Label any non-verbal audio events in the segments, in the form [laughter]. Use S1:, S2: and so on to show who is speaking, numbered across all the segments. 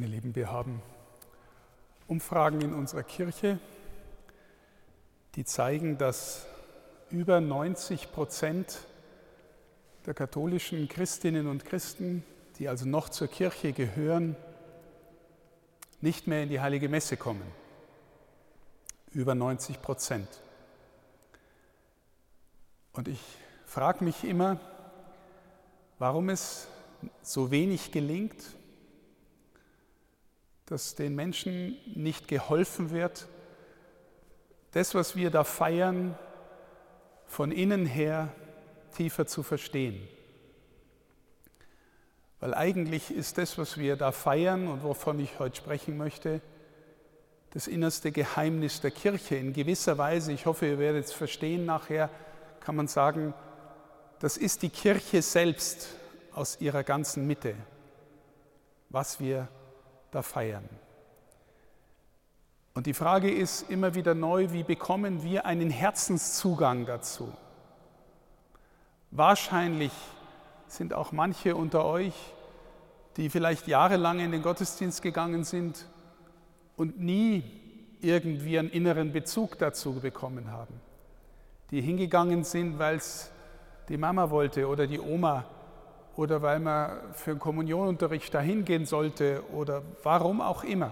S1: Meine Lieben, wir haben Umfragen in unserer Kirche, die zeigen, dass über 90 Prozent der katholischen Christinnen und Christen, die also noch zur Kirche gehören, nicht mehr in die heilige Messe kommen. Über 90 Prozent. Und ich frage mich immer, warum es so wenig gelingt, dass den Menschen nicht geholfen wird, das, was wir da feiern, von innen her tiefer zu verstehen. Weil eigentlich ist das, was wir da feiern und wovon ich heute sprechen möchte, das innerste Geheimnis der Kirche. In gewisser Weise, ich hoffe, ihr werdet es verstehen nachher, kann man sagen, das ist die Kirche selbst aus ihrer ganzen Mitte, was wir da feiern. Und die Frage ist immer wieder neu, wie bekommen wir einen Herzenszugang dazu? Wahrscheinlich sind auch manche unter euch, die vielleicht jahrelang in den Gottesdienst gegangen sind und nie irgendwie einen inneren Bezug dazu bekommen haben. Die hingegangen sind, weil es die Mama wollte oder die Oma oder weil man für einen Kommunionunterricht dahin gehen sollte oder warum auch immer.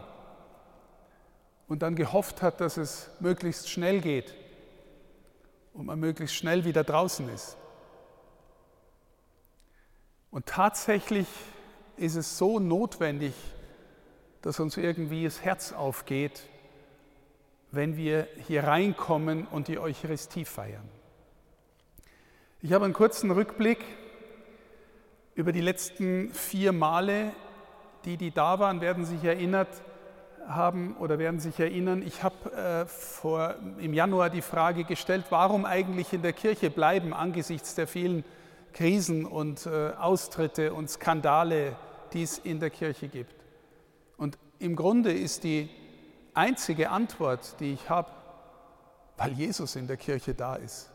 S1: Und dann gehofft hat, dass es möglichst schnell geht und man möglichst schnell wieder draußen ist. Und tatsächlich ist es so notwendig, dass uns irgendwie das Herz aufgeht, wenn wir hier reinkommen und die Eucharistie feiern. Ich habe einen kurzen Rückblick über die letzten vier Male, die, die da waren, werden sich erinnert haben oder werden sich erinnern, ich habe äh, im Januar die Frage gestellt, warum eigentlich in der Kirche bleiben angesichts der vielen Krisen und äh, Austritte und Skandale, die es in der Kirche gibt. Und im Grunde ist die einzige Antwort, die ich habe, weil Jesus in der Kirche da ist,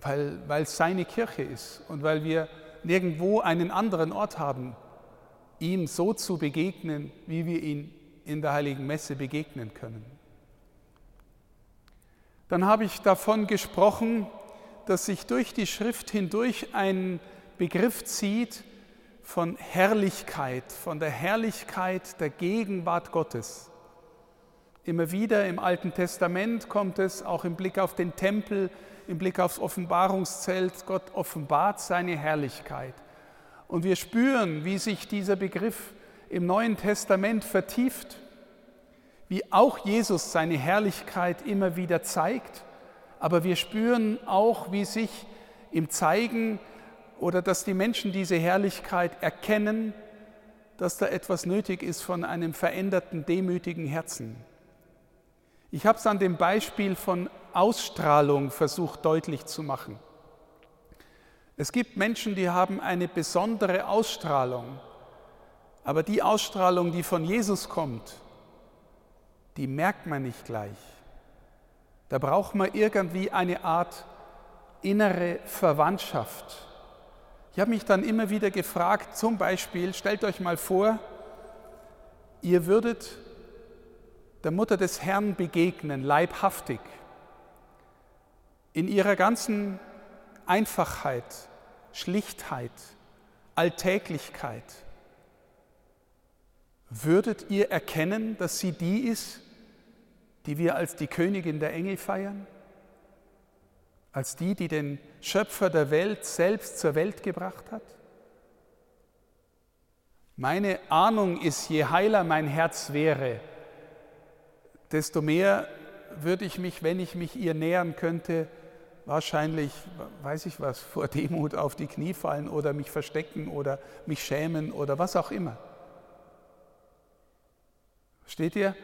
S1: weil es seine Kirche ist und weil wir nirgendwo einen anderen Ort haben, ihm so zu begegnen, wie wir ihn in der heiligen Messe begegnen können. Dann habe ich davon gesprochen, dass sich durch die Schrift hindurch ein Begriff zieht von Herrlichkeit, von der Herrlichkeit der Gegenwart Gottes. Immer wieder im Alten Testament kommt es, auch im Blick auf den Tempel, im Blick aufs Offenbarungszelt, Gott offenbart seine Herrlichkeit. Und wir spüren, wie sich dieser Begriff im Neuen Testament vertieft, wie auch Jesus seine Herrlichkeit immer wieder zeigt, aber wir spüren auch, wie sich im Zeigen oder dass die Menschen diese Herrlichkeit erkennen, dass da etwas nötig ist von einem veränderten, demütigen Herzen. Ich habe es an dem Beispiel von Ausstrahlung versucht deutlich zu machen. Es gibt Menschen, die haben eine besondere Ausstrahlung, aber die Ausstrahlung, die von Jesus kommt, die merkt man nicht gleich. Da braucht man irgendwie eine Art innere Verwandtschaft. Ich habe mich dann immer wieder gefragt, zum Beispiel, stellt euch mal vor, ihr würdet der Mutter des Herrn begegnen, leibhaftig in ihrer ganzen Einfachheit, Schlichtheit, Alltäglichkeit, würdet ihr erkennen, dass sie die ist, die wir als die Königin der Engel feiern? Als die, die den Schöpfer der Welt selbst zur Welt gebracht hat? Meine Ahnung ist, je heiler mein Herz wäre, desto mehr würde ich mich, wenn ich mich ihr nähern könnte, wahrscheinlich, weiß ich was, vor Demut auf die Knie fallen oder mich verstecken oder mich schämen oder was auch immer. Steht ihr?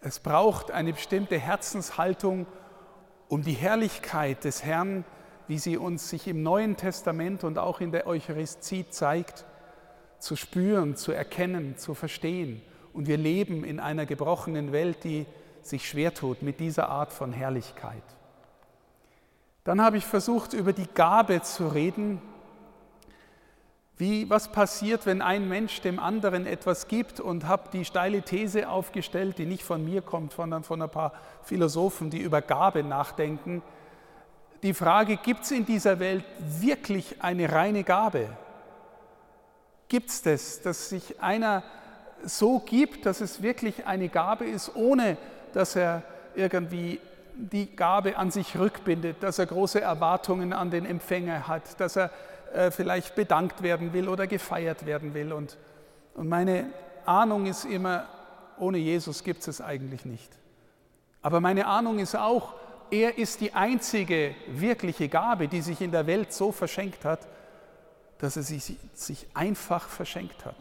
S1: Es braucht eine bestimmte Herzenshaltung, um die Herrlichkeit des Herrn, wie sie uns sich im Neuen Testament und auch in der Eucharistie zeigt, zu spüren, zu erkennen, zu verstehen. Und wir leben in einer gebrochenen Welt, die sich schwer tut mit dieser Art von Herrlichkeit. Dann habe ich versucht, über die Gabe zu reden, Wie, was passiert, wenn ein Mensch dem anderen etwas gibt und habe die steile These aufgestellt, die nicht von mir kommt, sondern von ein paar Philosophen, die über Gabe nachdenken. Die Frage, gibt es in dieser Welt wirklich eine reine Gabe? Gibt es das, dass sich einer so gibt, dass es wirklich eine Gabe ist, ohne dass er irgendwie die Gabe an sich rückbindet, dass er große Erwartungen an den Empfänger hat, dass er äh, vielleicht bedankt werden will oder gefeiert werden will. Und, und meine Ahnung ist immer, ohne Jesus gibt es es eigentlich nicht. Aber meine Ahnung ist auch, er ist die einzige wirkliche Gabe, die sich in der Welt so verschenkt hat, dass er sich, sich einfach verschenkt hat.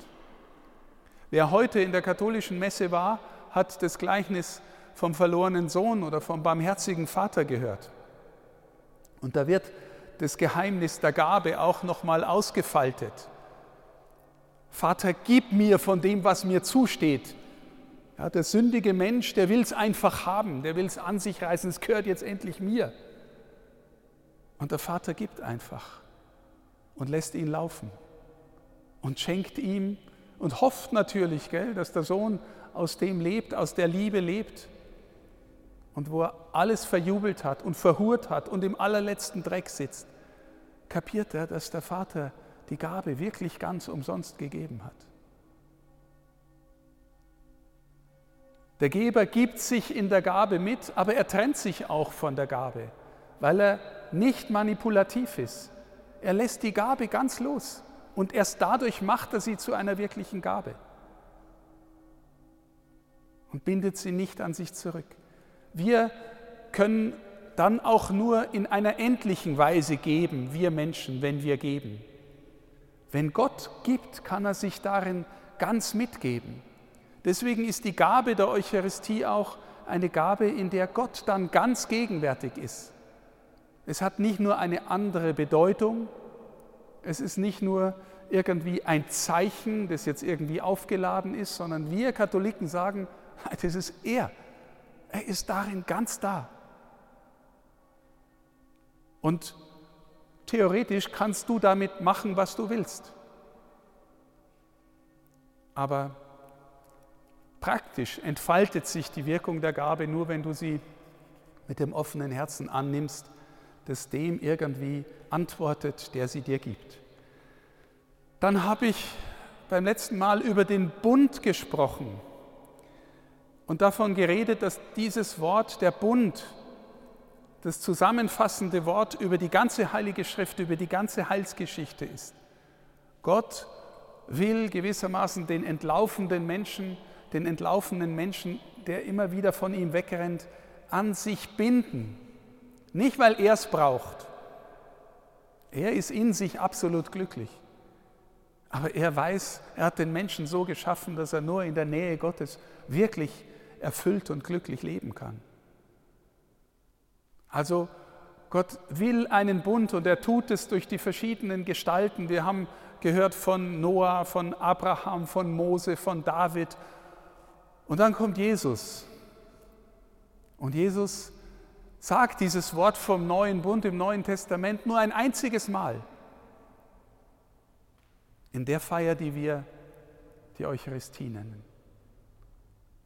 S1: Wer heute in der katholischen Messe war, hat das Gleichnis vom verlorenen Sohn oder vom barmherzigen Vater gehört. Und da wird das Geheimnis der Gabe auch nochmal ausgefaltet. Vater, gib mir von dem, was mir zusteht. Ja, der sündige Mensch, der will es einfach haben, der will es an sich reißen, es gehört jetzt endlich mir. Und der Vater gibt einfach und lässt ihn laufen und schenkt ihm und hofft natürlich, gell, dass der Sohn aus dem lebt, aus der Liebe lebt und wo er alles verjubelt hat und verhurt hat und im allerletzten Dreck sitzt, kapiert er, dass der Vater die Gabe wirklich ganz umsonst gegeben hat. Der Geber gibt sich in der Gabe mit, aber er trennt sich auch von der Gabe, weil er nicht manipulativ ist. Er lässt die Gabe ganz los und erst dadurch macht er sie zu einer wirklichen Gabe und bindet sie nicht an sich zurück. Wir können dann auch nur in einer endlichen Weise geben, wir Menschen, wenn wir geben. Wenn Gott gibt, kann er sich darin ganz mitgeben. Deswegen ist die Gabe der Eucharistie auch eine Gabe, in der Gott dann ganz gegenwärtig ist. Es hat nicht nur eine andere Bedeutung, es ist nicht nur irgendwie ein Zeichen, das jetzt irgendwie aufgeladen ist, sondern wir Katholiken sagen, das ist er. Er ist darin ganz da. Und theoretisch kannst du damit machen, was du willst. Aber praktisch entfaltet sich die Wirkung der Gabe nur, wenn du sie mit dem offenen Herzen annimmst, das dem irgendwie antwortet, der sie dir gibt. Dann habe ich beim letzten Mal über den Bund gesprochen und davon geredet, dass dieses Wort, der Bund, das zusammenfassende Wort über die ganze Heilige Schrift, über die ganze Heilsgeschichte ist. Gott will gewissermaßen den entlaufenden Menschen, den entlaufenen Menschen, der immer wieder von ihm wegrennt, an sich binden. Nicht, weil er es braucht. Er ist in sich absolut glücklich. Aber er weiß, er hat den Menschen so geschaffen, dass er nur in der Nähe Gottes wirklich erfüllt und glücklich leben kann. Also Gott will einen Bund und er tut es durch die verschiedenen Gestalten. Wir haben gehört von Noah, von Abraham, von Mose, von David. Und dann kommt Jesus. Und Jesus sagt dieses Wort vom neuen Bund im Neuen Testament nur ein einziges Mal. In der Feier, die wir die Eucharistie nennen.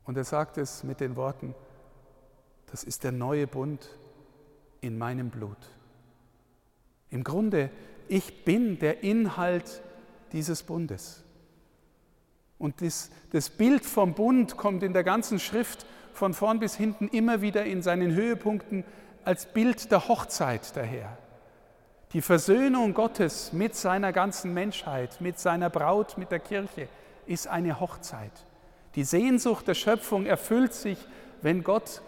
S1: Und er sagt es mit den Worten, das ist der neue Bund in meinem Blut. Im Grunde, ich bin der Inhalt dieses Bundes. Und das, das, Bild vom Bund kommt in der ganzen Schrift von vorn bis hinten immer wieder in seinen Höhepunkten als Bild der Hochzeit daher. Die Versöhnung Gottes mit seiner ganzen Menschheit, mit seiner Braut, mit der Kirche, ist eine Hochzeit. Die Sehnsucht der Schöpfung erfüllt sich, wenn Gott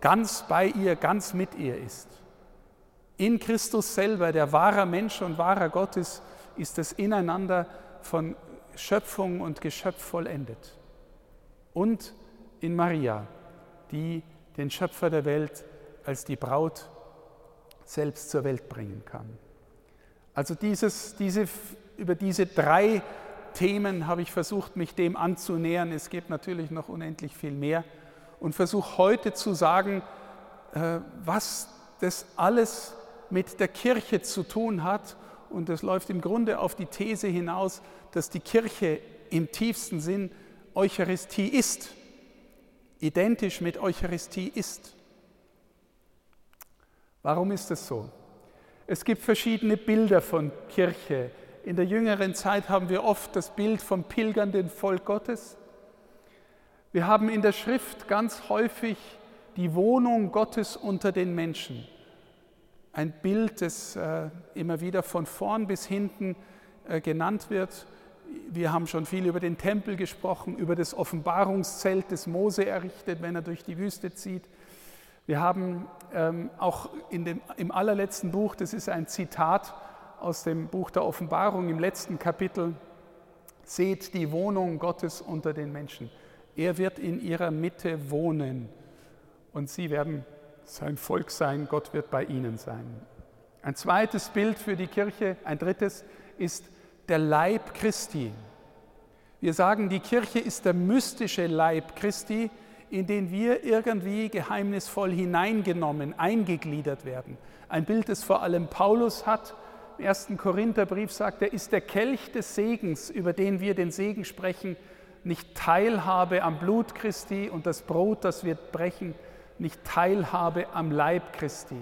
S1: ganz bei ihr, ganz mit ihr ist. In Christus selber, der wahrer Mensch und wahrer Gott ist, ist das Ineinander von Schöpfung und Geschöpf vollendet. Und in Maria, die den Schöpfer der Welt als die Braut selbst zur Welt bringen kann. Also dieses, diese, über diese drei Themen habe ich versucht, mich dem anzunähern. Es gibt natürlich noch unendlich viel mehr und versuche heute zu sagen, äh, was das alles mit der Kirche zu tun hat und das läuft im Grunde auf die These hinaus, dass die Kirche im tiefsten Sinn Eucharistie ist, identisch mit Eucharistie ist. Warum ist das so? Es gibt verschiedene Bilder von Kirche. In der jüngeren Zeit haben wir oft das Bild vom pilgernden Volk Gottes. Wir haben in der Schrift ganz häufig die Wohnung Gottes unter den Menschen. Ein Bild, das äh, immer wieder von vorn bis hinten äh, genannt wird. Wir haben schon viel über den Tempel gesprochen, über das Offenbarungszelt, das Mose errichtet, wenn er durch die Wüste zieht. Wir haben ähm, auch dem, im allerletzten Buch, das ist ein Zitat aus dem Buch der Offenbarung im letzten Kapitel, seht die Wohnung Gottes unter den Menschen. Er wird in ihrer Mitte wohnen und sie werden sein Volk sein, Gott wird bei ihnen sein. Ein zweites Bild für die Kirche, ein drittes, ist der Leib Christi. Wir sagen, die Kirche ist der mystische Leib Christi, in den wir irgendwie geheimnisvoll hineingenommen, eingegliedert werden. Ein Bild, das vor allem Paulus hat. Im ersten Korintherbrief sagt er, ist der Kelch des Segens, über den wir den Segen sprechen, nicht Teilhabe am Blut Christi und das Brot, das wir brechen, nicht Teilhabe am Leib Christi.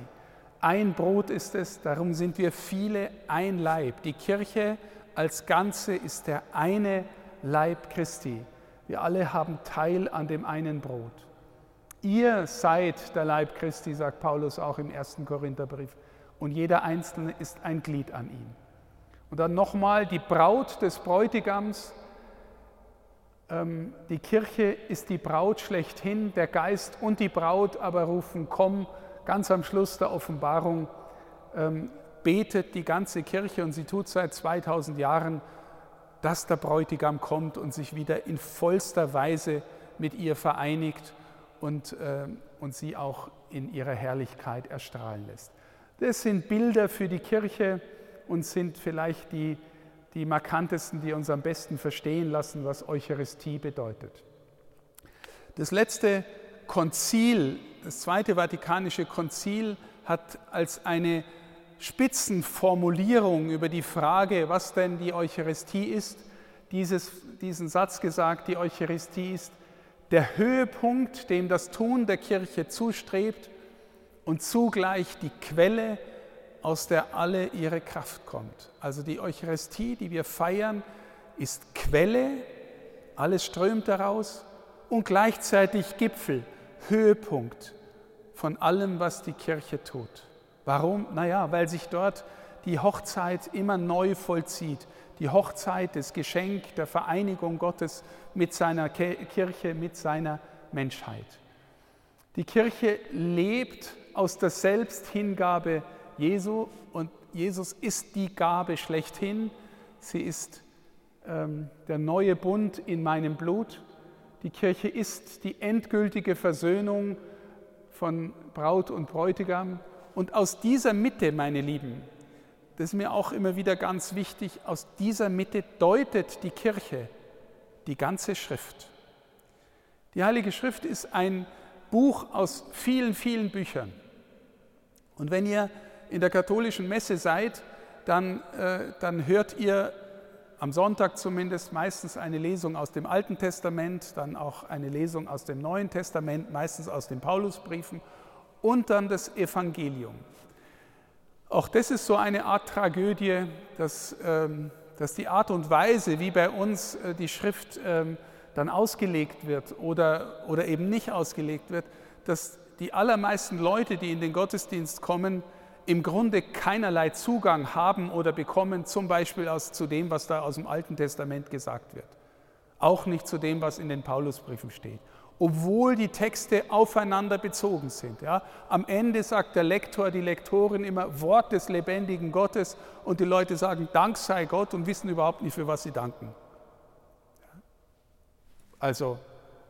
S1: Ein Brot ist es, darum sind wir viele ein Leib. Die Kirche als Ganze ist der eine Leib Christi. Wir alle haben Teil an dem einen Brot. Ihr seid der Leib Christi, sagt Paulus auch im ersten Korintherbrief. Und jeder Einzelne ist ein Glied an ihm. Und dann nochmal die Braut des Bräutigams. Ähm, die Kirche ist die Braut schlechthin, der Geist und die Braut aber rufen, komm, ganz am Schluss der Offenbarung ähm, betet die ganze Kirche und sie tut seit 2000 Jahren dass der Bräutigam kommt und sich wieder in vollster Weise mit ihr vereinigt und, äh, und sie auch in ihrer Herrlichkeit erstrahlen lässt. Das sind Bilder für die Kirche und sind vielleicht die, die markantesten, die uns am besten verstehen lassen, was Eucharistie bedeutet. Das letzte Konzil, das Zweite Vatikanische Konzil, hat als eine Spitzenformulierung über die Frage, was denn die Eucharistie ist, dieses, diesen Satz gesagt, die Eucharistie ist der Höhepunkt, dem das Tun der Kirche zustrebt und zugleich die Quelle, aus der alle ihre Kraft kommt. Also die Eucharistie, die wir feiern, ist Quelle, alles strömt daraus und gleichzeitig Gipfel, Höhepunkt von allem, was die Kirche tut. Warum? Naja, weil sich dort die Hochzeit immer neu vollzieht. Die Hochzeit, das Geschenk der Vereinigung Gottes mit seiner Kirche, mit seiner Menschheit. Die Kirche lebt aus der Selbsthingabe Jesu und Jesus ist die Gabe schlechthin. Sie ist ähm, der neue Bund in meinem Blut. Die Kirche ist die endgültige Versöhnung von Braut und Bräutigam. Und aus dieser Mitte, meine Lieben, das ist mir auch immer wieder ganz wichtig, aus dieser Mitte deutet die Kirche die ganze Schrift. Die Heilige Schrift ist ein Buch aus vielen, vielen Büchern. Und wenn ihr in der katholischen Messe seid, dann, äh, dann hört ihr am Sonntag zumindest meistens eine Lesung aus dem Alten Testament, dann auch eine Lesung aus dem Neuen Testament, meistens aus den Paulusbriefen und dann das Evangelium. Auch das ist so eine Art Tragödie, dass, ähm, dass die Art und Weise, wie bei uns äh, die Schrift ähm, dann ausgelegt wird oder, oder eben nicht ausgelegt wird, dass die allermeisten Leute, die in den Gottesdienst kommen, im Grunde keinerlei Zugang haben oder bekommen, zum Beispiel aus, zu dem, was da aus dem Alten Testament gesagt wird. Auch nicht zu dem, was in den Paulusbriefen steht obwohl die Texte aufeinander bezogen sind. Ja? Am Ende sagt der Lektor, die Lektorin immer Wort des lebendigen Gottes und die Leute sagen Dank sei Gott und wissen überhaupt nicht, für was sie danken. Also,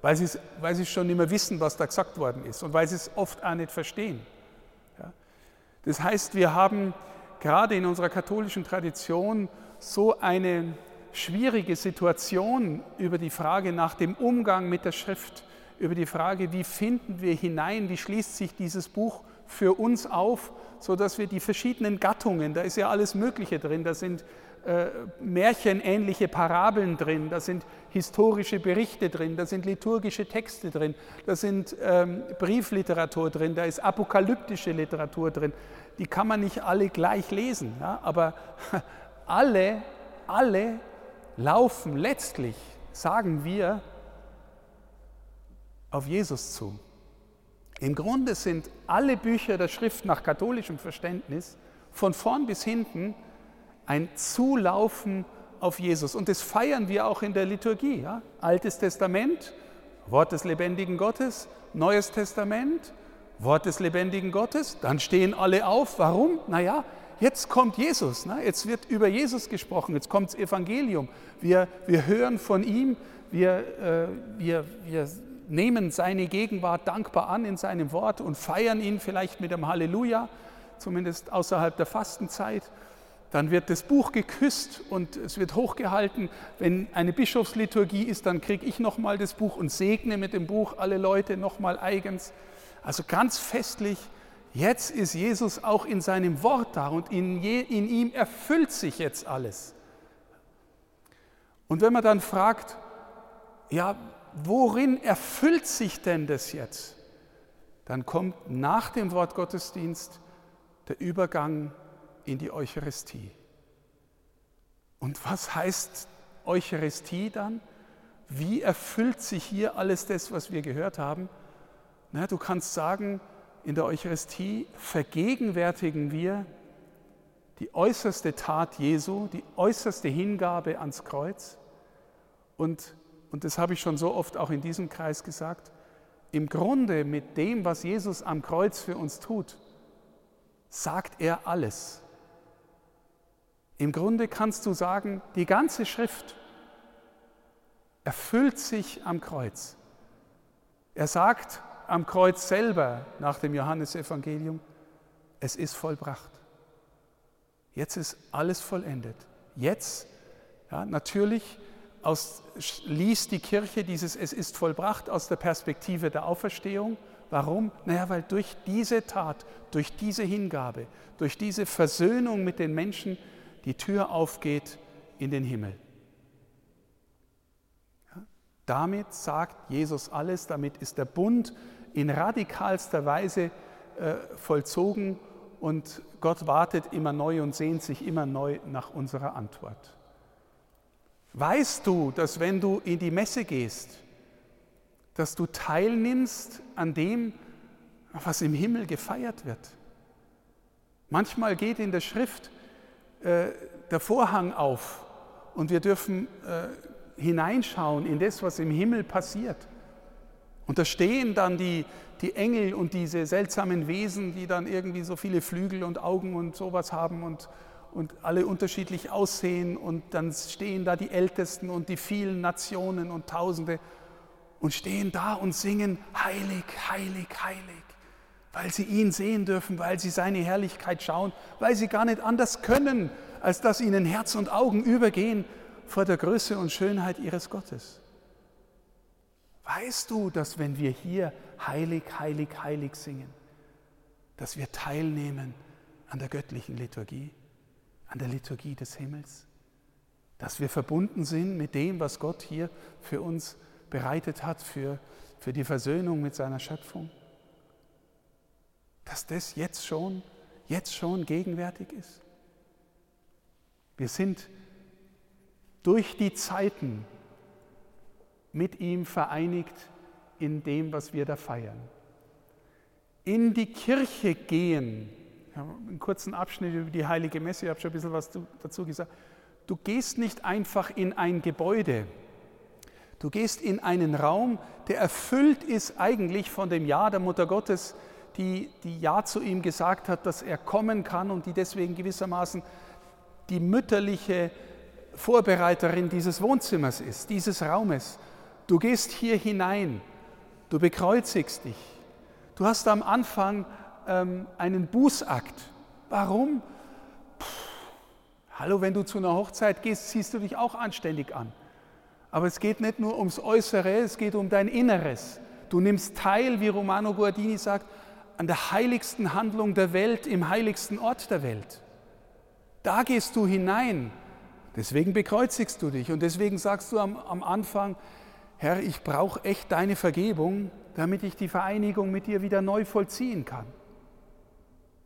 S1: weil sie, weil sie schon mehr wissen, was da gesagt worden ist und weil sie es oft auch nicht verstehen. Ja? Das heißt, wir haben gerade in unserer katholischen Tradition so eine schwierige Situation über die Frage nach dem Umgang mit der Schrift über die Frage, wie finden wir hinein, wie schließt sich dieses Buch für uns auf, sodass wir die verschiedenen Gattungen, da ist ja alles Mögliche drin, da sind äh, märchenähnliche Parabeln drin, da sind historische Berichte drin, da sind liturgische Texte drin, da sind ähm, Briefliteratur drin, da ist apokalyptische Literatur drin. Die kann man nicht alle gleich lesen, ja? aber [laughs] alle, alle laufen letztlich, sagen wir, auf Jesus zu. Im Grunde sind alle Bücher der Schrift nach katholischem Verständnis von vorn bis hinten ein Zulaufen auf Jesus. Und das feiern wir auch in der Liturgie. Ja? Altes Testament, Wort des lebendigen Gottes, Neues Testament, Wort des lebendigen Gottes. Dann stehen alle auf. Warum? Naja, jetzt kommt Jesus. Ne? Jetzt wird über Jesus gesprochen. Jetzt kommt das Evangelium. Wir, wir hören von ihm. Wir, äh, wir, wir nehmen seine Gegenwart dankbar an in seinem Wort und feiern ihn vielleicht mit einem Halleluja, zumindest außerhalb der Fastenzeit. Dann wird das Buch geküsst und es wird hochgehalten. Wenn eine Bischofsliturgie ist, dann kriege ich nochmal das Buch und segne mit dem Buch alle Leute nochmal eigens. Also ganz festlich, jetzt ist Jesus auch in seinem Wort da und in, in ihm erfüllt sich jetzt alles. Und wenn man dann fragt, ja, worin erfüllt sich denn das jetzt? Dann kommt nach dem Wort Gottesdienst der Übergang in die Eucharistie. Und was heißt Eucharistie dann? Wie erfüllt sich hier alles das, was wir gehört haben? Na, du kannst sagen, in der Eucharistie vergegenwärtigen wir die äußerste Tat Jesu, die äußerste Hingabe ans Kreuz und und das habe ich schon so oft auch in diesem Kreis gesagt, im Grunde mit dem, was Jesus am Kreuz für uns tut, sagt er alles. Im Grunde kannst du sagen, die ganze Schrift erfüllt sich am Kreuz. Er sagt am Kreuz selber nach dem Johannesevangelium, es ist vollbracht. Jetzt ist alles vollendet. Jetzt, ja, natürlich aus, liest die Kirche dieses Es ist vollbracht aus der Perspektive der Auferstehung. Warum? Naja, weil durch diese Tat, durch diese Hingabe, durch diese Versöhnung mit den Menschen die Tür aufgeht in den Himmel. Ja, damit sagt Jesus alles, damit ist der Bund in radikalster Weise äh, vollzogen und Gott wartet immer neu und sehnt sich immer neu nach unserer Antwort. Weißt du, dass wenn du in die Messe gehst, dass du teilnimmst an dem, was im Himmel gefeiert wird? Manchmal geht in der Schrift äh, der Vorhang auf und wir dürfen äh, hineinschauen in das, was im Himmel passiert. Und da stehen dann die, die Engel und diese seltsamen Wesen, die dann irgendwie so viele Flügel und Augen und sowas haben und, und alle unterschiedlich aussehen und dann stehen da die Ältesten und die vielen Nationen und Tausende und stehen da und singen heilig, heilig, heilig, weil sie ihn sehen dürfen, weil sie seine Herrlichkeit schauen, weil sie gar nicht anders können, als dass ihnen Herz und Augen übergehen vor der Größe und Schönheit ihres Gottes. Weißt du, dass wenn wir hier heilig, heilig, heilig singen, dass wir teilnehmen an der göttlichen Liturgie? An der Liturgie des Himmels, dass wir verbunden sind mit dem, was Gott hier für uns bereitet hat, für, für die Versöhnung mit seiner Schöpfung. Dass das jetzt schon, jetzt schon gegenwärtig ist. Wir sind durch die Zeiten mit ihm vereinigt in dem, was wir da feiern. In die Kirche gehen einen kurzen Abschnitt über die Heilige Messe, ich habe schon ein bisschen was dazu gesagt. Du gehst nicht einfach in ein Gebäude, du gehst in einen Raum, der erfüllt ist eigentlich von dem Ja der Mutter Gottes, die, die Ja zu ihm gesagt hat, dass er kommen kann und die deswegen gewissermaßen die mütterliche Vorbereiterin dieses Wohnzimmers ist, dieses Raumes. Du gehst hier hinein, du bekreuzigst dich. Du hast am Anfang ähm, einen Bußakt. Warum? Puh, hallo, wenn du zu einer Hochzeit gehst, ziehst du dich auch anständig an. Aber es geht nicht nur ums Äußere, es geht um dein Inneres. Du nimmst teil, wie Romano Guardini sagt, an der heiligsten Handlung der Welt, im heiligsten Ort der Welt. Da gehst du hinein. Deswegen bekreuzigst du dich und deswegen sagst du am, am Anfang, Herr, ich brauche echt deine Vergebung, damit ich die Vereinigung mit dir wieder neu vollziehen kann.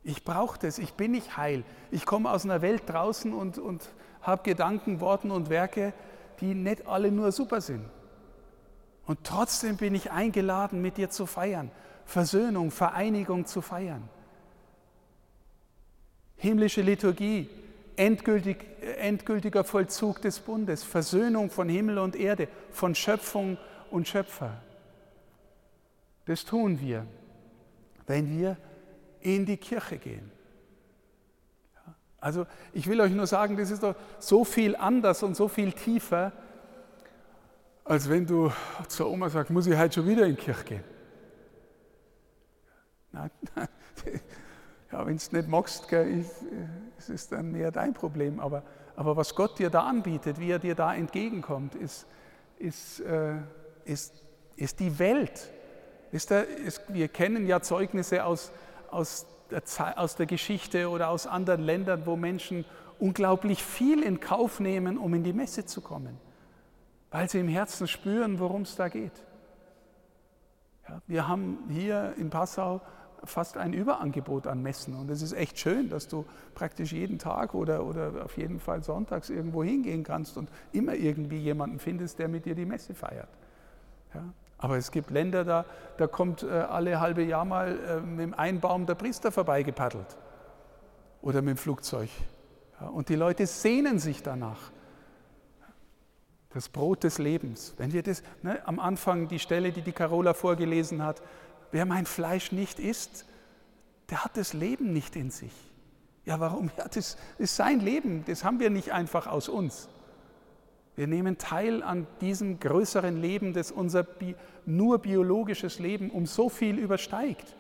S1: Ich brauche das, ich bin nicht heil. Ich komme aus einer Welt draußen und, und habe Gedanken, Worten und Werke, die nicht alle nur super sind. Und trotzdem bin ich eingeladen, mit dir zu feiern, Versöhnung, Vereinigung zu feiern. Himmlische Liturgie, endgültig, endgültiger Vollzug des Bundes, Versöhnung von Himmel und Erde, von Schöpfung und Schöpfer. Das tun wir, wenn wir in die Kirche gehen. Also ich will euch nur sagen, das ist doch so viel anders und so viel tiefer, als wenn du zur Oma sagst, muss ich heute schon wieder in die Kirche gehen. Nein, [laughs] ja, wenn du es nicht magst, gell, ist es dann mehr dein Problem. Aber, aber was Gott dir da anbietet, wie er dir da entgegenkommt, ist, ist, äh, ist, ist die Welt. Ist der, ist, wir kennen ja Zeugnisse aus, aus, der, aus der Geschichte oder aus anderen Ländern, wo Menschen unglaublich viel in Kauf nehmen, um in die Messe zu kommen, weil sie im Herzen spüren, worum es da geht. Ja, wir haben hier in Passau fast ein Überangebot an Messen und es ist echt schön, dass du praktisch jeden Tag oder, oder auf jeden Fall sonntags irgendwo hingehen kannst und immer irgendwie jemanden findest, der mit dir die Messe feiert. Ja, aber es gibt Länder, da, da kommt äh, alle halbe Jahr mal äh, mit dem Einbaum der Priester vorbeigepaddelt oder mit dem Flugzeug. Ja, und die Leute sehnen sich danach. Das Brot des Lebens. Wenn wir das, ne, am Anfang die Stelle, die die Carola vorgelesen hat, wer mein Fleisch nicht isst, der hat das Leben nicht in sich. Ja, warum? Ja, das ist sein Leben, das haben wir nicht einfach aus uns. Wir nehmen teil an diesem größeren Leben, das unser nur biologisches Leben um so viel übersteigt.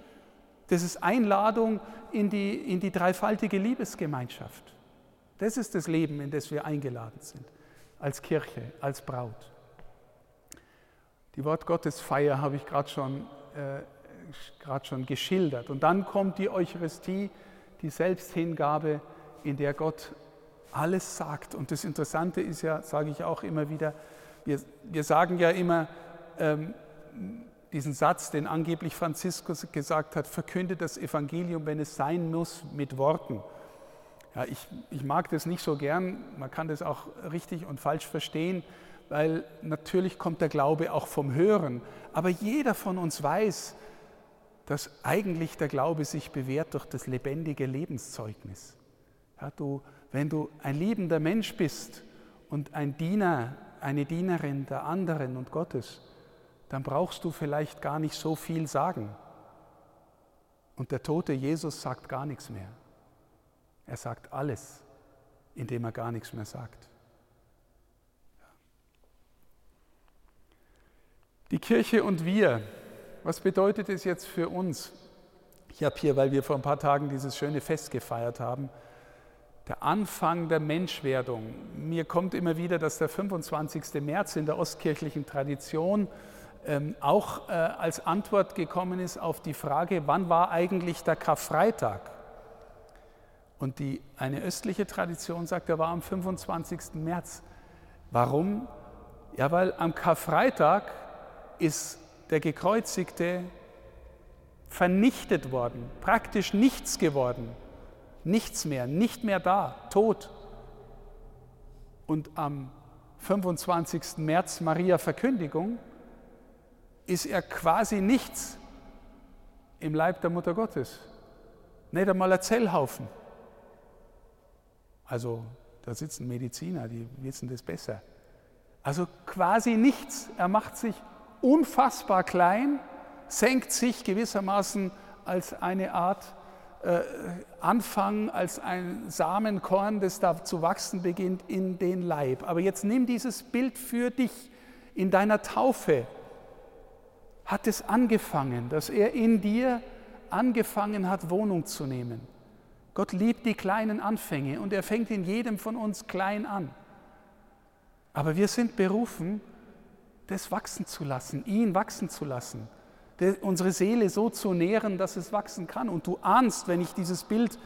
S1: Das ist Einladung in die, in die dreifaltige Liebesgemeinschaft. Das ist das Leben, in das wir eingeladen sind, als Kirche, als Braut. Die Wort Gottes Feier habe ich gerade schon, äh, schon geschildert. Und dann kommt die Eucharistie, die Selbsthingabe, in der Gott alles sagt. Und das Interessante ist ja, sage ich auch immer wieder, wir, wir sagen ja immer ähm, diesen Satz, den angeblich Franziskus gesagt hat, verkündet das Evangelium, wenn es sein muss, mit Worten. Ja, ich, ich mag das nicht so gern, man kann das auch richtig und falsch verstehen, weil natürlich kommt der Glaube auch vom Hören. Aber jeder von uns weiß, dass eigentlich der Glaube sich bewährt durch das lebendige Lebenszeugnis. Ja, du, wenn du ein liebender Mensch bist und ein Diener, eine Dienerin der anderen und Gottes, dann brauchst du vielleicht gar nicht so viel sagen. Und der tote Jesus sagt gar nichts mehr. Er sagt alles, indem er gar nichts mehr sagt. Die Kirche und wir, was bedeutet es jetzt für uns? Ich habe hier, weil wir vor ein paar Tagen dieses schöne Fest gefeiert haben, der Anfang der Menschwerdung. Mir kommt immer wieder, dass der 25. März in der ostkirchlichen Tradition ähm, auch äh, als Antwort gekommen ist auf die Frage, wann war eigentlich der Karfreitag? Und die, eine östliche Tradition sagt, er war am 25. März. Warum? Ja, weil am Karfreitag ist der Gekreuzigte vernichtet worden, praktisch nichts geworden nichts mehr, nicht mehr da, tot. Und am 25. März Maria Verkündigung ist er quasi nichts im Leib der Mutter Gottes. Nicht einmal ein Zellhaufen. Also da sitzen Mediziner, die wissen das besser. Also quasi nichts. Er macht sich unfassbar klein, senkt sich gewissermaßen als eine Art äh, anfangen als ein Samenkorn, das da zu wachsen beginnt in den Leib. Aber jetzt nimm dieses Bild für dich. In deiner Taufe hat es angefangen, dass er in dir angefangen hat, Wohnung zu nehmen. Gott liebt die kleinen Anfänge und er fängt in jedem von uns klein an. Aber wir sind berufen, das wachsen zu lassen, ihn wachsen zu lassen. unsere Seele so zu nähren, dass es wachsen kann. Und du ahnst, wenn ich dieses Bild,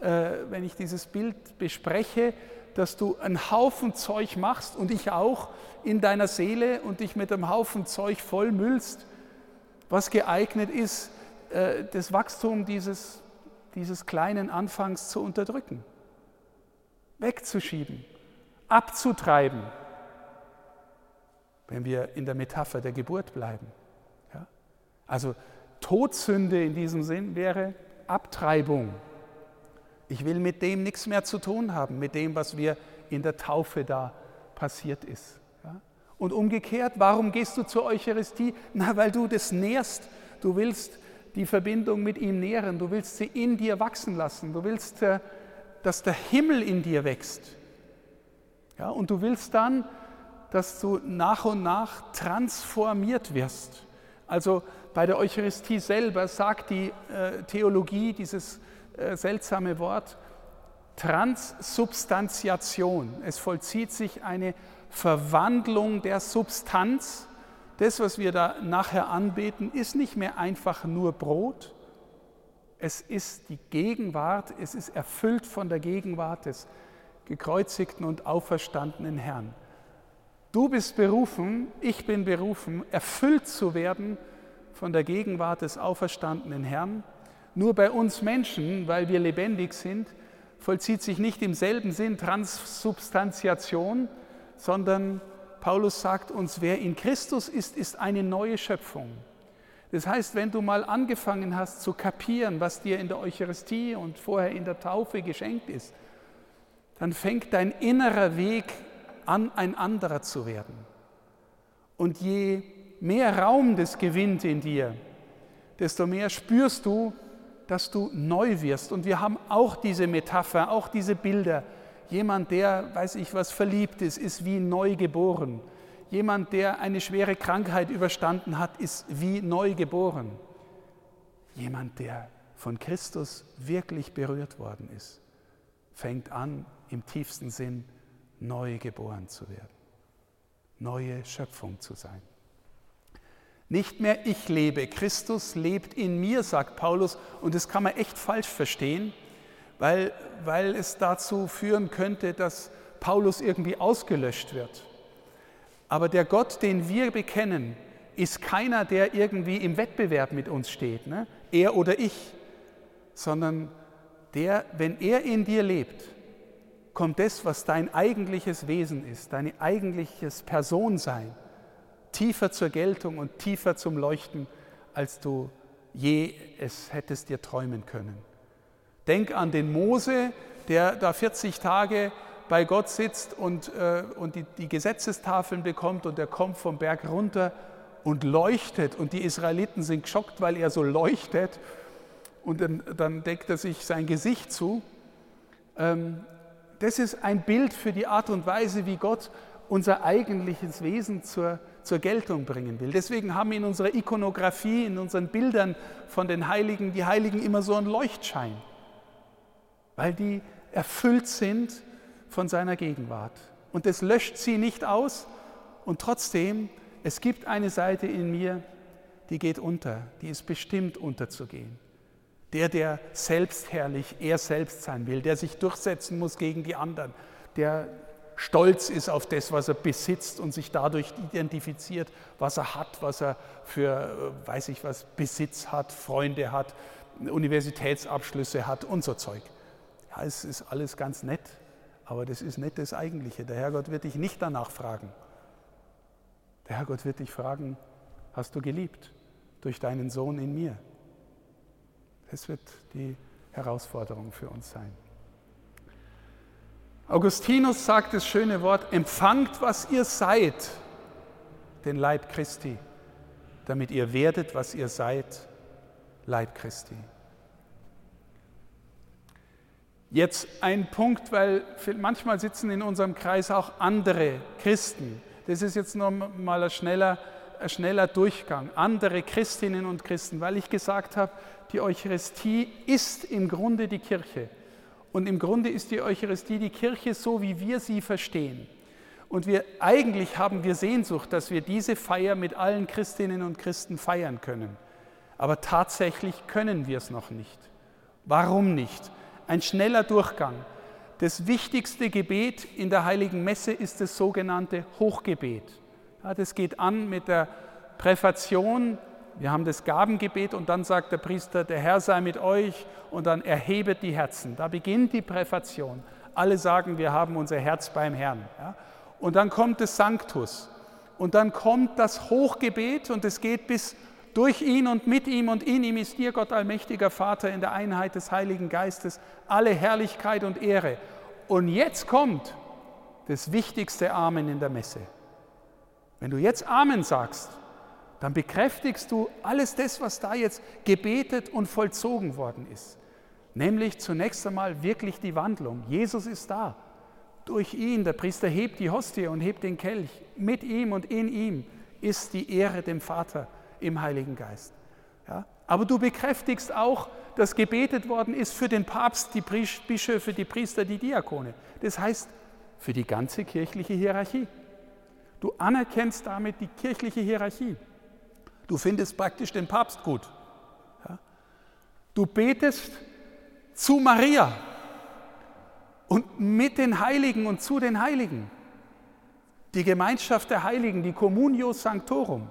S1: äh, wenn ich dieses Bild bespreche, dass du einen Haufen Zeug machst und ich auch in deiner Seele und dich mit einem Haufen Zeug vollmüllst, was geeignet ist, äh, das Wachstum dieses, dieses kleinen Anfangs zu unterdrücken, wegzuschieben, abzutreiben, wenn wir in der Metapher der Geburt bleiben. Ja? Also Todsünde in diesem Sinn wäre Abtreibung. Ich will mit dem nichts mehr zu tun haben, mit dem, was wir in der Taufe da passiert ist. Und umgekehrt, warum gehst du zur Eucharistie? Na, weil du das nährst. Du willst die Verbindung mit ihm nähren. Du willst sie in dir wachsen lassen. Du willst, äh, dass der Himmel in dir wächst. Ja, und du willst dann, dass du nach und nach transformiert wirst. Also bei der Eucharistie selber sagt die äh, Theologie dieses äh, seltsame Wort Transsubstantiation. Es vollzieht sich eine Verwandlung der Substanz das, was wir da nachher anbeten, ist nicht mehr einfach nur Brot. Es ist die Gegenwart, es ist erfüllt von der Gegenwart des gekreuzigten und auferstandenen Herrn. Du bist berufen, ich bin berufen, erfüllt zu werden von der Gegenwart des auferstandenen Herrn. Nur bei uns Menschen, weil wir lebendig sind, vollzieht sich nicht im selben Sinn Transsubstantiation, sondern Paulus sagt uns, wer in Christus ist, ist eine neue Schöpfung. Das heißt, wenn du mal angefangen hast zu kapieren, was dir in der Eucharistie und vorher in der Taufe geschenkt ist, dann fängt dein innerer Weg an, ein anderer zu werden. Und je mehr Raum das gewinnt in dir, desto mehr spürst du, dass du neu wirst. Und wir haben auch diese Metapher, auch diese Bilder Jemand, der, weiß ich was, verliebt ist, ist wie neu geboren. Jemand, der eine schwere Krankheit überstanden hat, ist wie neu geboren. Jemand, der von Christus wirklich berührt worden ist, fängt an, im tiefsten Sinn neu geboren zu werden, neue Schöpfung zu sein. Nicht mehr ich lebe, Christus lebt in mir, sagt Paulus, und das kann man echt falsch verstehen weil, weil es dazu führen könnte, dass Paulus irgendwie ausgelöscht wird. Aber der Gott, den wir bekennen, ist keiner, der irgendwie im Wettbewerb mit uns steht, ne? er oder ich, sondern der, wenn er in dir lebt, kommt das, was dein eigentliches Wesen ist, dein eigentliches Personsein, tiefer zur Geltung und tiefer zum Leuchten, als du je es hättest dir träumen können. Denk an den Mose, der da 40 Tage bei Gott sitzt und, äh, und die, die Gesetzestafeln bekommt und er kommt vom Berg runter und leuchtet und die Israeliten sind geschockt, weil er so leuchtet und dann, dann deckt er sich sein Gesicht zu. Ähm, das ist ein Bild für die Art und Weise, wie Gott unser eigentliches Wesen zur, zur Geltung bringen will. Deswegen haben in unserer Ikonografie, in unseren Bildern von den Heiligen, die Heiligen immer so einen Leuchtschein weil die erfüllt sind von seiner Gegenwart. Und es löscht sie nicht aus und trotzdem, es gibt eine Seite in mir, die geht unter, die ist bestimmt unterzugehen. Der, der selbstherrlich, er selbst sein will, der sich durchsetzen muss gegen die anderen, der stolz ist auf das, was er besitzt und sich dadurch identifiziert, was er hat, was er für, äh, weiß ich was, Besitz hat, Freunde hat, Universitätsabschlüsse hat und so Zeug. Ja, es ist alles ganz nett, aber das ist nicht das Eigentliche. Der Herrgott wird dich nicht danach fragen. Der Herrgott wird dich fragen, hast du geliebt durch deinen Sohn in mir? Das wird die Herausforderung für uns sein. Augustinus sagt das schöne Wort, empfangt, was ihr seid, den Leib Christi, damit ihr werdet, was ihr seid, Leib Christi. Jetzt ein Punkt, weil manchmal sitzen in unserem Kreis auch andere Christen. Das ist jetzt noch mal ein schneller, ein schneller Durchgang. Andere Christinnen und Christen, weil ich gesagt habe, die Eucharistie ist im Grunde die Kirche. Und im Grunde ist die Eucharistie die Kirche so, wie wir sie verstehen. Und wir eigentlich haben wir Sehnsucht, dass wir diese Feier mit allen Christinnen und Christen feiern können. Aber tatsächlich können wir es noch nicht. Warum nicht? Ein schneller Durchgang. Das wichtigste Gebet in der heiligen Messe ist das sogenannte Hochgebet. Ja, das geht an mit der Präfation. Wir haben das Gabengebet und dann sagt der Priester, der Herr sei mit euch und dann erhebet die Herzen. Da beginnt die Präfation. Alle sagen, wir haben unser Herz beim Herrn. Ja. Und dann kommt das Sanctus. Und dann kommt das Hochgebet und es geht bis durch ihn und mit ihm und in ihm ist dir, Gott allmächtiger Vater, in der Einheit des Heiligen Geistes, alle Herrlichkeit und Ehre. Und jetzt kommt das wichtigste Amen in der Messe. Wenn du jetzt Amen sagst, dann bekräftigst du alles das, was da jetzt gebetet und vollzogen worden ist. Nämlich zunächst einmal wirklich die Wandlung. Jesus ist da. Durch ihn, der Priester hebt die Hostie und hebt den Kelch. Mit ihm und in ihm ist die Ehre dem Vater im Heiligen Geist. Ja? Aber du bekräftigst auch, dass gebetet worden ist für den Papst, die Bischöfe, die Priester, die Diakone. Das heißt, für die ganze kirchliche Hierarchie. Du anerkennst damit die kirchliche Hierarchie. Du findest praktisch den Papst gut. Ja? Du betest zu Maria und mit den Heiligen und zu den Heiligen. Die Gemeinschaft der Heiligen, die Communio Sanctorum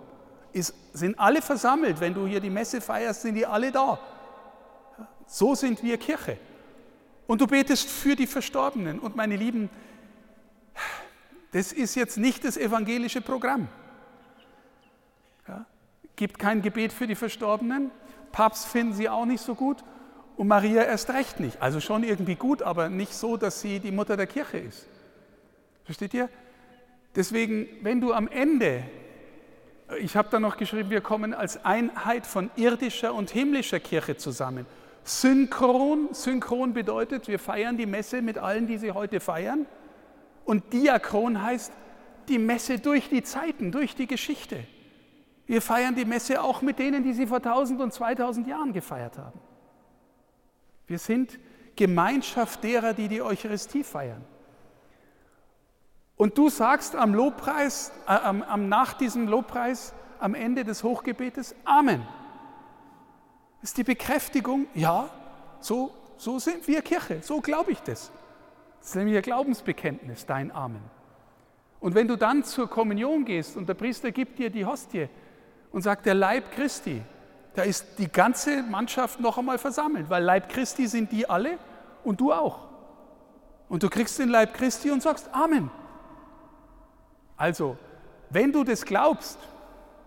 S1: ist, sind alle versammelt. Wenn du hier die Messe feierst, sind die alle da. So sind wir Kirche. Und du betest für die Verstorbenen. Und meine Lieben, das ist jetzt nicht das evangelische Programm. Ja, gibt kein Gebet für die Verstorbenen. Papst finden sie auch nicht so gut und Maria erst recht nicht. Also schon irgendwie gut, aber nicht so, dass sie die Mutter der Kirche ist. Versteht ihr? Deswegen, wenn du am Ende ich habe da noch geschrieben, wir kommen als Einheit von irdischer und himmlischer Kirche zusammen. Synchron, synchron bedeutet, wir feiern die Messe mit allen, die sie heute feiern. Und diachron heißt die Messe durch die Zeiten, durch die Geschichte. Wir feiern die Messe auch mit denen, die sie vor 1000 und 2000 Jahren gefeiert haben. Wir sind Gemeinschaft derer, die die Eucharistie feiern. Und du sagst am Lobpreis, äh, am, am, nach diesem Lobpreis, am Ende des Hochgebetes, Amen. Das ist die Bekräftigung, ja, so, so sind wir Kirche, so glaube ich das. Das ist nämlich ein Glaubensbekenntnis, dein Amen. Und wenn du dann zur Kommunion gehst und der Priester gibt dir die Hostie und sagt, der Leib Christi, da ist die ganze Mannschaft noch einmal versammelt, weil Leib Christi sind die alle und du auch. Und du kriegst den Leib Christi und sagst Amen. Also, wenn du das glaubst,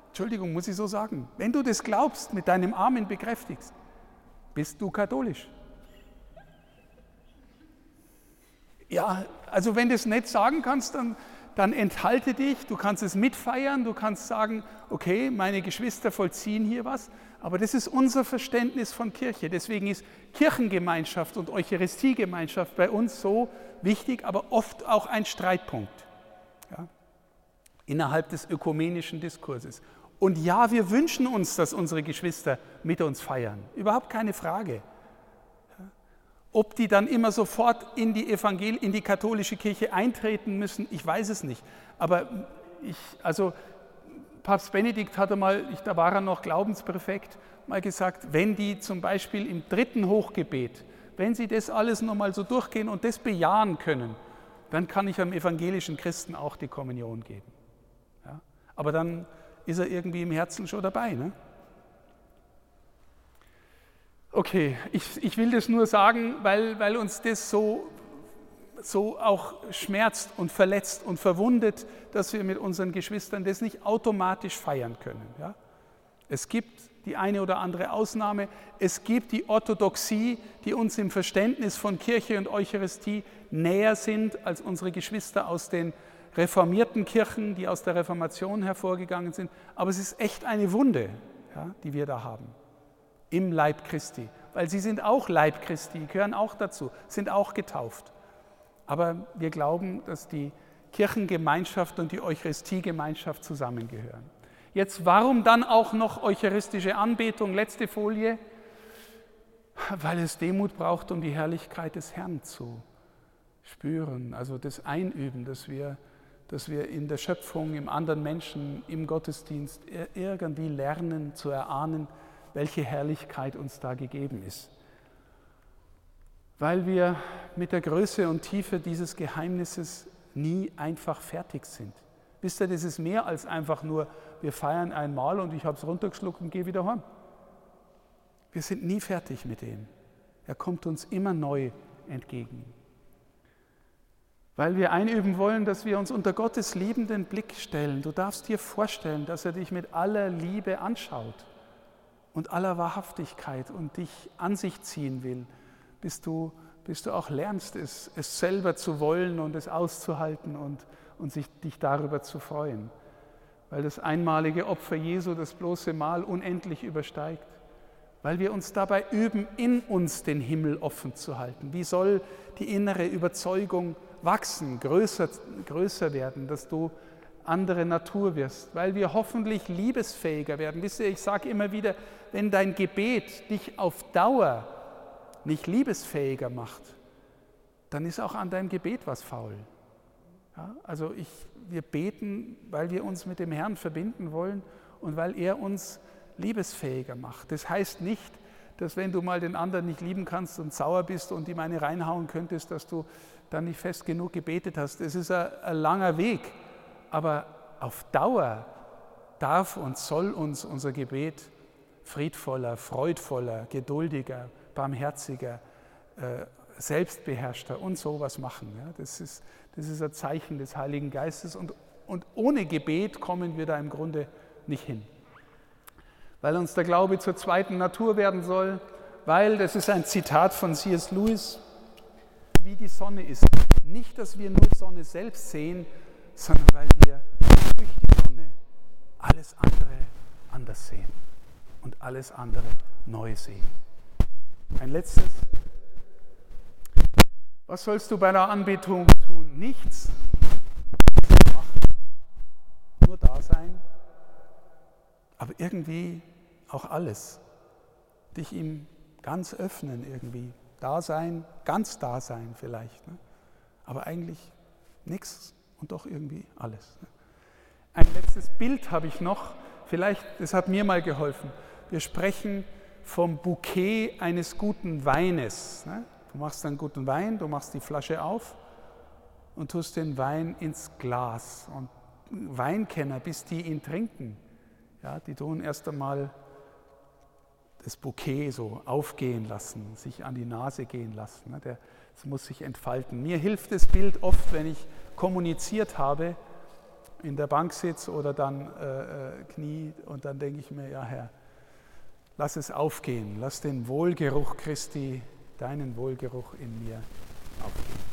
S1: Entschuldigung, muss ich so sagen, wenn du das glaubst, mit deinem Amen bekräftigst, bist du katholisch. Ja, also wenn du es nicht sagen kannst, dann, dann enthalte dich, du kannst es mitfeiern, du kannst sagen, okay, meine Geschwister vollziehen hier was, aber das ist unser Verständnis von Kirche. Deswegen ist Kirchengemeinschaft und Eucharistiegemeinschaft bei uns so wichtig, aber oft auch ein Streitpunkt. Innerhalb des ökumenischen Diskurses. Und ja, wir wünschen uns, dass unsere Geschwister mit uns feiern. Überhaupt keine Frage. Ob die dann immer sofort in die, Evangel in die katholische Kirche eintreten müssen, ich weiß es nicht. Aber ich, also Papst Benedikt hatte mal, ich, da war er noch Glaubenspräfekt, mal gesagt, wenn die zum Beispiel im dritten Hochgebet, wenn sie das alles nochmal so durchgehen und das bejahen können, dann kann ich am evangelischen Christen auch die Kommunion geben aber dann ist er irgendwie im Herzen schon dabei. Ne? Okay, ich, ich will das nur sagen, weil, weil uns das so, so auch schmerzt und verletzt und verwundet, dass wir mit unseren Geschwistern das nicht automatisch feiern können. Ja? Es gibt die eine oder andere Ausnahme. Es gibt die Orthodoxie, die uns im Verständnis von Kirche und Eucharistie näher sind als unsere Geschwister aus den reformierten Kirchen, die aus der Reformation hervorgegangen sind. Aber es ist echt eine Wunde, ja, die wir da haben im Leib Christi, weil sie sind auch Leib Christi, gehören auch dazu, sind auch getauft. Aber wir glauben, dass die Kirchengemeinschaft und die Eucharistiegemeinschaft zusammengehören. Jetzt warum dann auch noch eucharistische Anbetung? Letzte Folie. Weil es Demut braucht, um die Herrlichkeit des Herrn zu spüren, also das Einüben, dass wir dass wir in der Schöpfung, im anderen Menschen, im Gottesdienst irgendwie lernen zu erahnen, welche Herrlichkeit uns da gegeben ist. Weil wir mit der Größe und Tiefe dieses Geheimnisses nie einfach fertig sind. Wisst ihr, das ist mehr als einfach nur, wir feiern einmal und ich habe es runtergeschluckt und gehe wieder heim. Wir sind nie fertig mit dem. Er kommt uns immer neu entgegen. Weil wir einüben wollen, dass wir uns unter Gottes liebenden Blick stellen. Du darfst dir vorstellen, dass er dich mit aller Liebe anschaut und aller Wahrhaftigkeit und dich an sich ziehen will, bis du, bis du auch lernst, es, es selber zu wollen und es auszuhalten und, und sich, dich darüber zu freuen. Weil das einmalige Opfer Jesu das bloße Mal unendlich übersteigt weil wir uns dabei üben, in uns den Himmel offen zu halten. Wie soll die innere Überzeugung wachsen, größer, größer werden, dass du andere Natur wirst, weil wir hoffentlich liebesfähiger werden. Wisst ihr, ich sage immer wieder, wenn dein Gebet dich auf Dauer nicht liebesfähiger macht, dann ist auch an deinem Gebet was faul. Ja, also ich, wir beten, weil wir uns mit dem Herrn verbinden wollen und weil er uns liebesfähiger macht. Das heißt nicht, dass wenn du mal den anderen nicht lieben kannst und sauer bist und ihm eine reinhauen könntest, dass du dann nicht fest genug gebetet hast. Es ist ein, ein langer Weg, aber auf Dauer darf und soll uns unser Gebet friedvoller, freudvoller, geduldiger, barmherziger, äh, selbstbeherrschter und sowas machen. Ja, das, ist, das ist ein Zeichen des Heiligen Geistes und, und ohne Gebet kommen wir da im Grunde nicht hin weil uns der Glaube zur zweiten Natur werden soll, weil, das ist ein Zitat von C.S. Lewis, wie die Sonne ist. Nicht, dass wir nur die Sonne selbst sehen, sondern weil wir durch die Sonne alles andere anders sehen und alles andere neu sehen. Ein letztes. Was sollst du bei der Anbetung tun? Nichts. Machen. Nur da sein aber irgendwie auch alles. Dich ihm ganz öffnen irgendwie. Da sein, ganz da sein vielleicht. Ne? Aber eigentlich nichts und doch irgendwie alles. Ne? Ein letztes Bild habe ich noch. Vielleicht, das hat mir mal geholfen. Wir sprechen vom Bouquet eines guten Weines. Ne? Du machst einen guten Wein, du machst die Flasche auf und tust den Wein ins Glas. Und Weinkenner, bis die ihn trinken, ja, die tun erst einmal das Bouquet so aufgehen lassen, sich an die Nase gehen lassen. Ne? Das muss sich entfalten. Mir hilft das Bild oft, wenn ich kommuniziert habe, in der Bank sitze oder dann äh, äh, knie und dann denke ich mir, ja Herr, lass es aufgehen, lass den Wohlgeruch Christi, deinen Wohlgeruch in mir aufgehen.